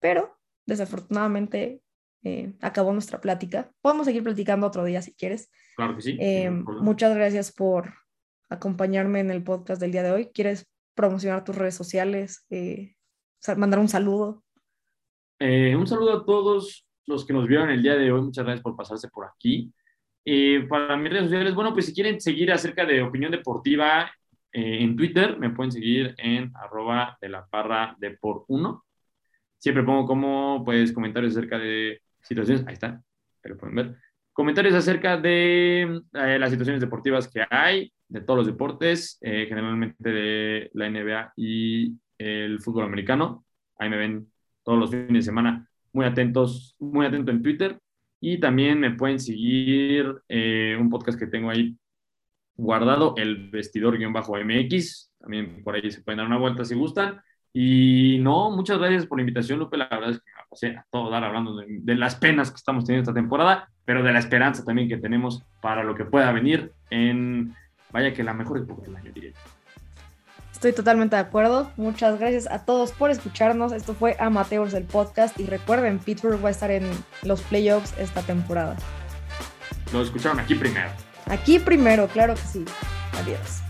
Pero desafortunadamente eh, acabó nuestra plática. Podemos seguir platicando otro día si quieres. Claro que sí. Eh, muchas gracias por acompañarme en el podcast del día de hoy. ¿Quieres promocionar tus redes sociales? Eh, mandar un saludo. un saludo a todos los que nos vieron el día de hoy. Muchas gracias por pasarse por aquí. para mis redes sociales, bueno, pues si quieren seguir acerca de opinión deportiva, eh, en Twitter me pueden seguir en arroba de la parra de por uno. Siempre pongo como pues comentarios acerca de situaciones, ahí está, lo pueden ver. Comentarios acerca de eh, las situaciones deportivas que hay, de todos los deportes, eh, generalmente de la NBA y el fútbol americano. Ahí me ven todos los fines de semana muy atentos, muy atento en Twitter. Y también me pueden seguir un podcast que tengo ahí guardado, el vestidor-mx. También por ahí se pueden dar una vuelta si gustan. Y no, muchas gracias por la invitación, Lupe. La verdad es que me pasé a todo dar hablando de, las penas que estamos teniendo esta temporada, pero de la esperanza también que tenemos para lo que pueda venir en, vaya que la mejor época del año, diría. Estoy totalmente de acuerdo. Muchas gracias a todos por escucharnos. Esto fue Amateurs del podcast. Y recuerden, Pittsburgh va a estar en los playoffs esta temporada. Lo escucharon aquí primero. Aquí primero, claro que sí. Adiós.